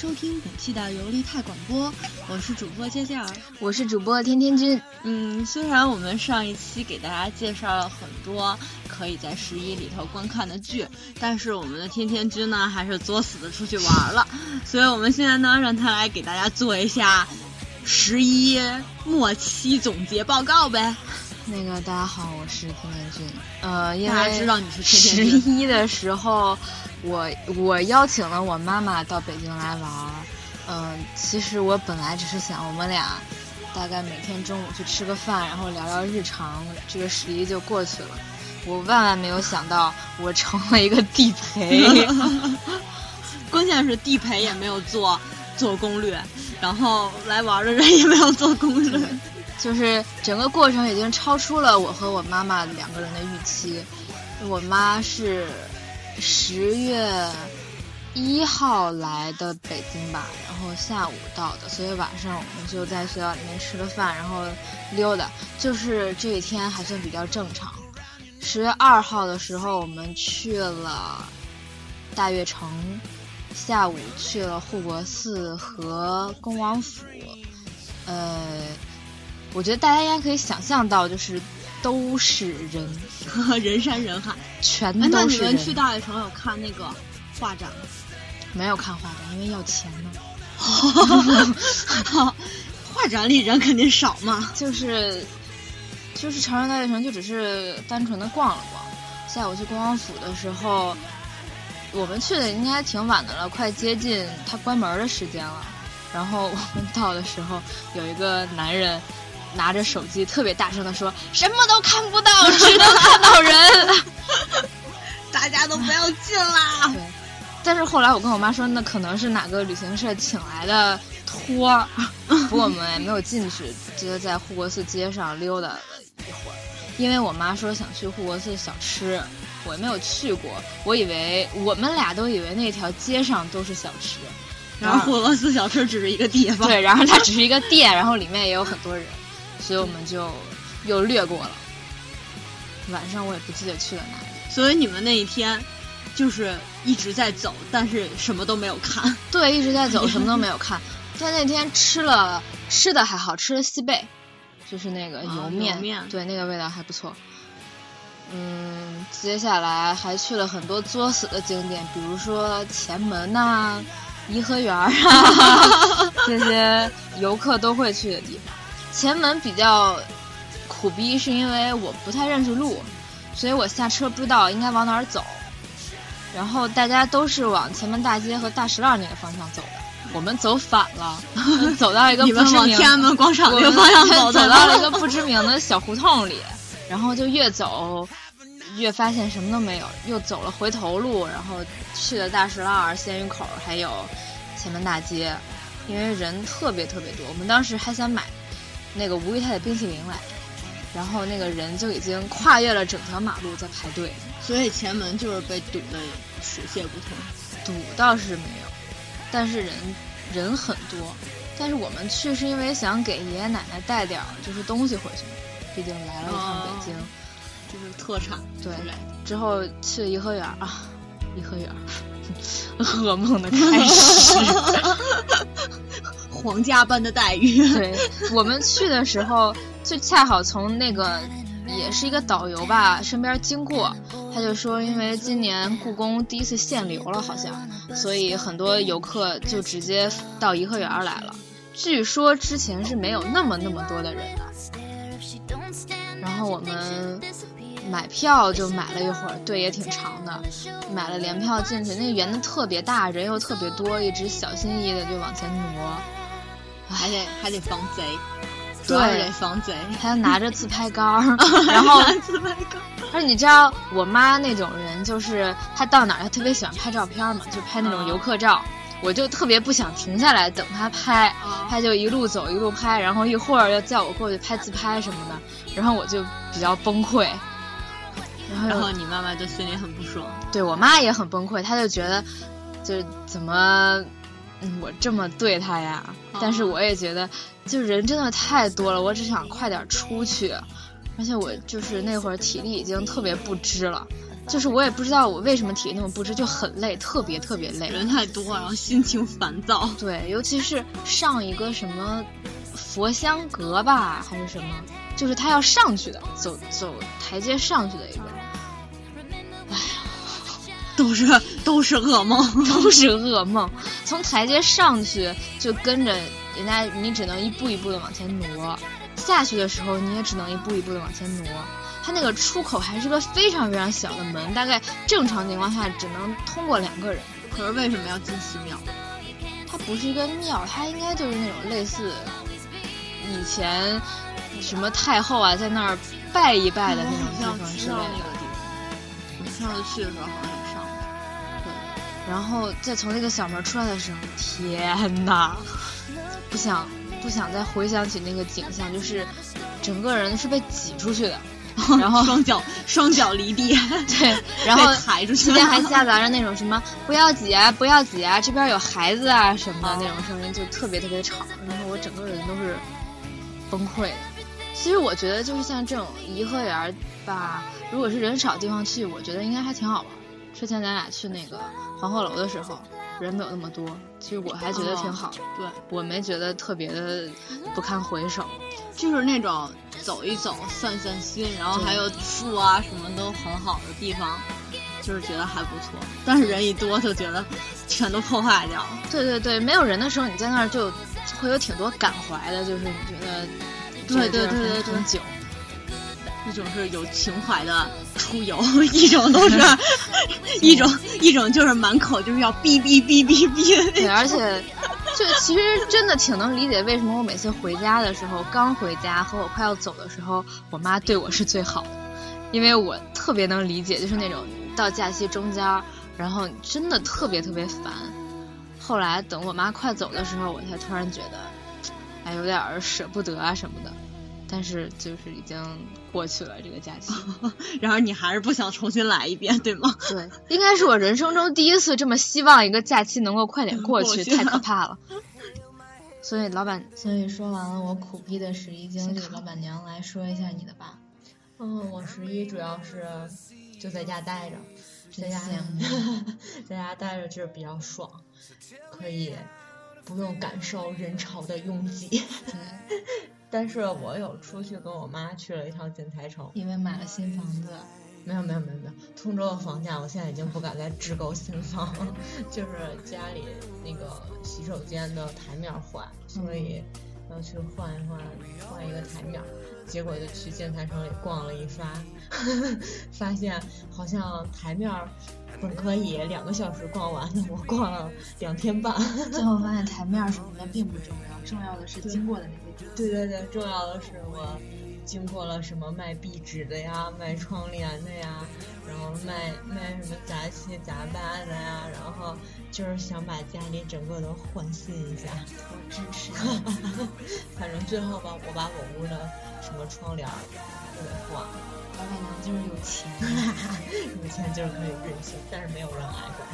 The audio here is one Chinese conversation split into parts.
收听本期的游离泰广播，我是主播佳佳儿，我是主播天天君。嗯，虽然我们上一期给大家介绍了很多可以在十一里头观看的剧，但是我们的天天君呢还是作死的出去玩了，所以我们现在呢让他来给大家做一下十一末期总结报告呗。那个大家好，我是天天君。呃，因为知道你是十一的时候。我我邀请了我妈妈到北京来玩儿，嗯，其实我本来只是想我们俩大概每天中午去吃个饭，然后聊聊日常，这个十一就过去了。我万万没有想到，我成了一个地陪，关键是地陪也没有做做攻略，然后来玩的人也没有做攻略，就是整个过程已经超出了我和我妈妈两个人的预期。我妈是。十月一号来的北京吧，然后下午到的，所以晚上我们就在学校里面吃了饭，然后溜达，就是这一天还算比较正常。十月二号的时候，我们去了大悦城，下午去了护国寺和恭王府。呃，我觉得大家应该可以想象到，就是。都是人，人山人海，全都是人。那你们去大悦城有看那个画展吗？没有看画展，因为要钱呢。画展里人肯定少嘛。就是，就是长安大悦城就只是单纯的逛了逛。下午去恭王府的时候，我们去的应该挺晚的了，快接近他关门的时间了。然后我们到的时候，有一个男人。拿着手机特别大声的说：“什么都看不到，只能看到人，大家都不要进啦。”对，但是后来我跟我妈说，那可能是哪个旅行社请来的托儿。不过我们也没有进去，就在护国寺街上溜达了一会儿。因为我妈说想去护国寺小吃，我没有去过，我以为我们俩都以为那条街上都是小吃，然后护国寺小吃只是一个地方。对，然后它只是一个店，然后里面也有很多人。所以我们就又略过了。晚上我也不记得去了哪里。所以你们那一天就是一直在走，但是什么都没有看。对，一直在走，什么都没有 看。但那天吃了吃的还好，吃了西贝，就是那个油面，对，那个味道还不错。嗯，接下来还去了很多作死的景点，比如说前门呐、颐和园啊，这些游客都会去的地方。前门比较苦逼，是因为我不太认识路，所以我下车不知道应该往哪儿走。然后大家都是往前门大街和大石栏那个方向走的，我们走反了，走到一个不知名天安门广场那个方向走，走到了一个不知名的小胡同里，然后就越走越发现什么都没有，又走了回头路，然后去了大石栏、鲜鱼口还有前门大街，因为人特别特别多，我们当时还想买。那个吴裕泰的冰淇淋来，然后那个人就已经跨越了整条马路在排队，所以前门就是被堵得水泄不通。堵倒是没有，但是人人很多。但是我们去是因为想给爷爷奶奶带点儿就是东西回去，毕竟来了一趟北京，就是特产。对，之后去颐和园啊，颐和园，噩梦的开始。皇家般的待遇。对我们去的时候，就恰好从那个也是一个导游吧身边经过，他就说，因为今年故宫第一次限流了，好像，所以很多游客就直接到颐和园来了。据说之前是没有那么那么多的人的。然后我们买票就买了一会儿，队也挺长的，买了联票进去，那个园子特别大，人又特别多，一直小心翼翼的就往前挪。还得还得防贼，对，得防贼，还要拿着自拍杆儿，然后自拍杆。而且你知道，我妈那种人，就是她到哪儿她特别喜欢拍照片嘛，就拍那种游客照。我就特别不想停下来等她拍，她就一路走一路拍，然后一会儿又叫我过去拍自拍什么的，然后我就比较崩溃。然后然后你妈妈就心里很不爽，对我妈也很崩溃，她就觉得，就是怎么。嗯，我这么对他呀，但是我也觉得，就人真的太多了，我只想快点出去，而且我就是那会儿体力已经特别不支了，就是我也不知道我为什么体力那么不支，就很累，特别特别累。人太多，然后心情烦躁。对，尤其是上一个什么佛香阁吧，还是什么，就是他要上去的，走走台阶上去的一个。都是都是噩梦，都是噩梦。从台阶上去就跟着人家，你只能一步一步的往前挪；下去的时候你也只能一步一步的往前挪。它那个出口还是个非常非常小的门，大概正常情况下只能通过两个人。可是为什么要进寺庙？它不是一个庙，它应该就是那种类似以前什么太后啊，在那儿拜一拜的那种地方之类的。我们上次去的时候好像然后再从那个小门出来的时候，天呐，不想不想再回想起那个景象，就是整个人是被挤出去的。然后 双脚双脚离地，对，然后抬出去，期间还夹杂着那种什么不要挤啊，不要挤啊，这边有孩子啊什么的那种声音，就特别特别吵，然后我整个人都是崩溃的。其实我觉得就是像这种颐和园吧，如果是人少地方去，我觉得应该还挺好玩。之前咱俩去那个黄鹤楼的时候，人没有那么多，其实我还觉得挺好。对，我没觉得特别的不堪回首，就是那种。走一走，散散心，然后还有树啊，什么都很好的地方，就是觉得还不错。但是人一多，就觉得全都破坏掉了。对对对，没有人的时候，你在那儿就会有挺多感怀的，就是你觉得对对对对很久。一种是有情怀的出游，一种都是一种一种就是满口就是要哔哔哔哔哔。对，而且。就其实真的挺能理解为什么我每次回家的时候，刚回家和我快要走的时候，我妈对我是最好的，因为我特别能理解，就是那种到假期中间，然后真的特别特别烦。后来等我妈快走的时候，我才突然觉得，哎，有点舍不得啊什么的。但是就是已经过去了这个假期，然而你还是不想重新来一遍，对吗？对，应该是我人生中第一次这么希望一个假期能够快点过去，太可 怕了。所以老板，所以说完了我苦逼的十一经历，老板娘来说一下你的吧。嗯，我十一主要是就在家待着，在家在家待着就是比较爽，可以不用感受人潮的拥挤。但是我有出去跟我妈去了一趟建材城，因为买了新房子。没有没有没有没有，通州的房价我现在已经不敢再置购新房了，就是家里那个洗手间的台面坏，所以要去换一换换一个台面。结果就去建材城里逛了一番，发现好像台面本可以两个小时逛完的，我逛了两天半。最后发现台面什么的并不重要，重要的是经过的那些地。对对对，重要的是我经过了什么卖壁纸的呀，卖窗帘的呀，然后卖卖什么杂七杂八的呀，然后就是想把家里整个都换新一下。我支持。反正最后吧，我把我屋的。什么窗帘都给换了，老板娘就是有钱，有钱就是可以任性，但是没有人爱管。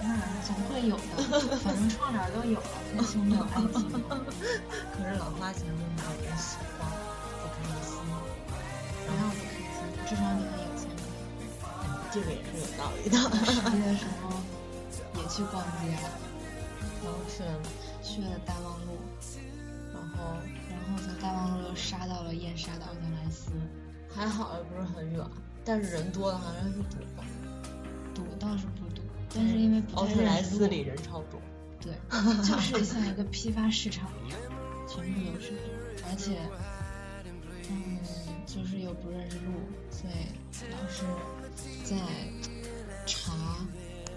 那总会有的，反正窗帘都有了，那就没有爱情。可是老花钱就没有人喜欢，不开心。然后不开心，至少你。这个也是有道理的。十一的时候也去逛街了，然后去了去了大望路，然后。然后从大望路又杀到了燕莎的奥特莱斯，还好也不是很远，但是人多的好像是堵，堵倒是不堵，但是因为奥特莱斯里人超多，对，就是像一个批发市场一样，全部都是，而且，嗯，就是又不认识路，所以老是在查，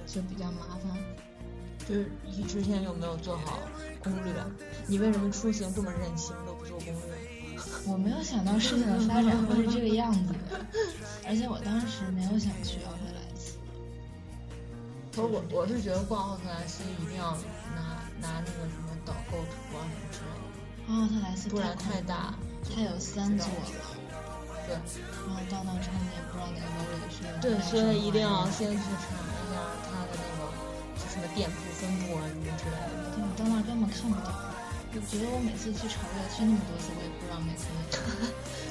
就比较麻烦。就是你之前有没有做好攻略？你为什么出行这么任性，都不做攻略？我没有想到事情的发展会是这个样子的，而且我当时没有想去奥特莱斯。可我我是觉得逛奥特莱斯一定要拿拿那个什么导购图啊什么之类的。奥特莱斯不然太大，它有三座楼。对。然后到那之后你也不知道哪个楼里是。对，所以一定要先去查一下它的那个什么店铺分布啊什么之类的。对，你到那根本看不到。我觉得我每次去朝越去那么多次，我也不知道每次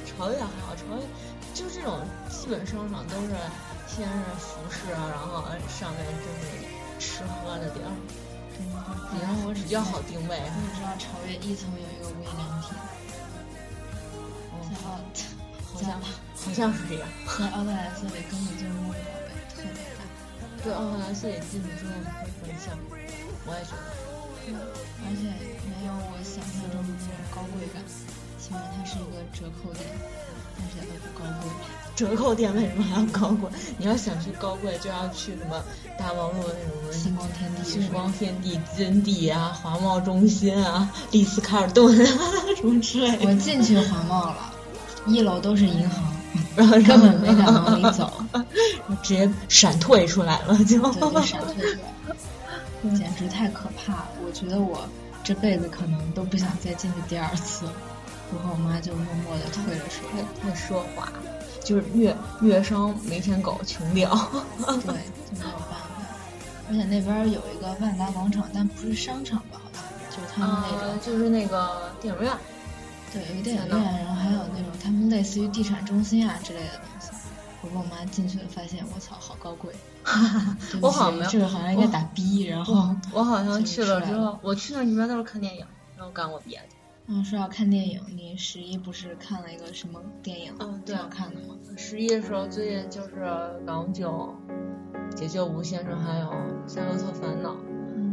朝越 还好，朝越就这种基本商场都是先是服饰啊，然后上面就是吃喝的地儿，比方我比较好定位。我只知道朝越一层有一个无印良品，在奥，好 像好像是这样。在奥特莱斯里根本就是梦宝贝，特别大。对，奥特莱斯里进去之后会很像，我也觉得。而且没有我想象中的那种高贵感，起码它是一个折扣店，但是它不高贵。折扣店为什么还要高贵？你要想去高贵，就要去什么大望路那种星光天地、星光天地、金地啊、华贸中心啊、丽思卡尔顿啊 什么之类的。我进去华贸了，一楼都是银行，然后根本没敢往里走，直接闪退出来了，就对，就闪退出来了。简直太可怕了！我觉得我这辈子可能都不想再进去第二次。我和我妈就默默的退了出来。太奢华，就是越越商没钱狗穷屌。对，就没有办法。而且那边有一个万达广场，但不是商场吧？好像就是他们那种，就是那个电影院。对，有个电影院，然后还有那种他们类似于地产中心啊之类的东西。我跟我妈进去了，发现我操，好高贵。我好像没有，这个好像应该打 B，然后我好像去了之后，我去那里面都是看电影，然后干过别的。嗯，说要看电影，你十一不是看了一个什么电影？嗯，对，要看的吗？十一的时候，最近就是港囧、解救吴先生还有《夏洛特烦恼》，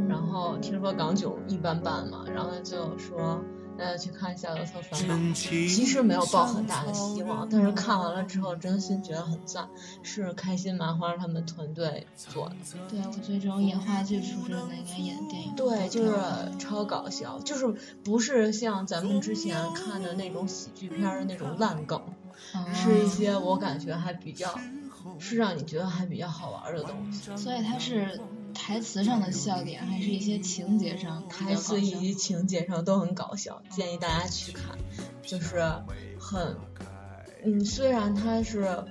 然后听说港囧一般般嘛，然后就说。大家去看《夏洛特烦恼》，其实没有抱很大的希望，但是看完了之后，真心觉得很赞，是开心麻花他们团队做的。对，我觉得这种演话剧出身的应该演电影。对，就是超搞笑，就是不是像咱们之前看的那种喜剧片的那种烂梗，是一些我感觉还比较，是让你觉得还比较好玩的东西。所以它是。台词上的笑点，还是一些情节上，台词以及情节上都很搞笑，建议大家去看。就是很，嗯，虽然它是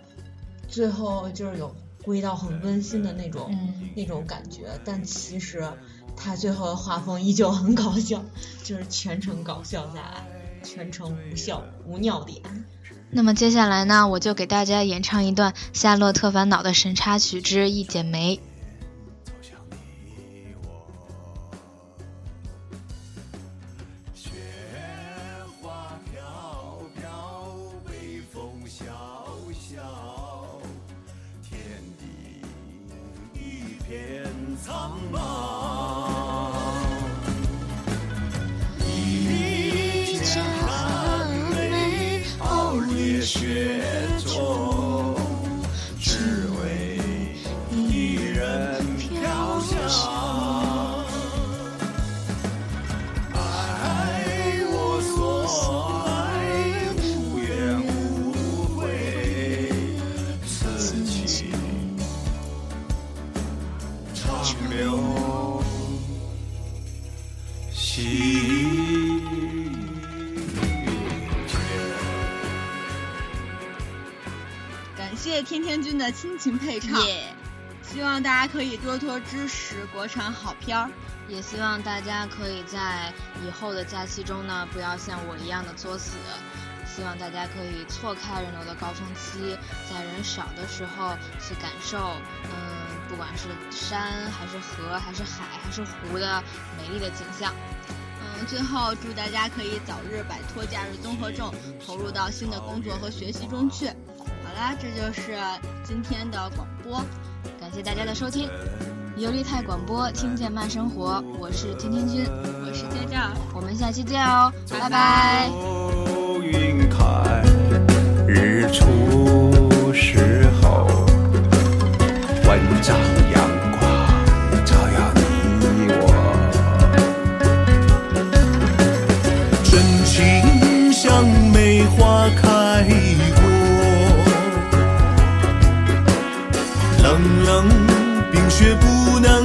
最后就是有归到很温馨的那种那种感觉，但其实它最后的画风依旧很搞笑，就是全程搞笑下来，全程无笑无尿点。那么接下来呢，我就给大家演唱一段《夏洛特烦恼》的神插曲之《一剪梅》。天天君的亲情配唱，希望大家可以多多支持国产好片儿，也希望大家可以在以后的假期中呢，不要像我一样的作死。希望大家可以错开人流的高峰期，在人少的时候去感受，嗯，不管是山还是河还是海还是湖的美丽的景象。嗯，最后祝大家可以早日摆脱假日综合症，投入到新的工作和学习中去。啦，这就是今天的广播，感谢大家的收听，尤利泰广播，听见慢生活，我是天天君，我是佳佳，我们下期见哦，拜拜。云开日出时候，万丈却不能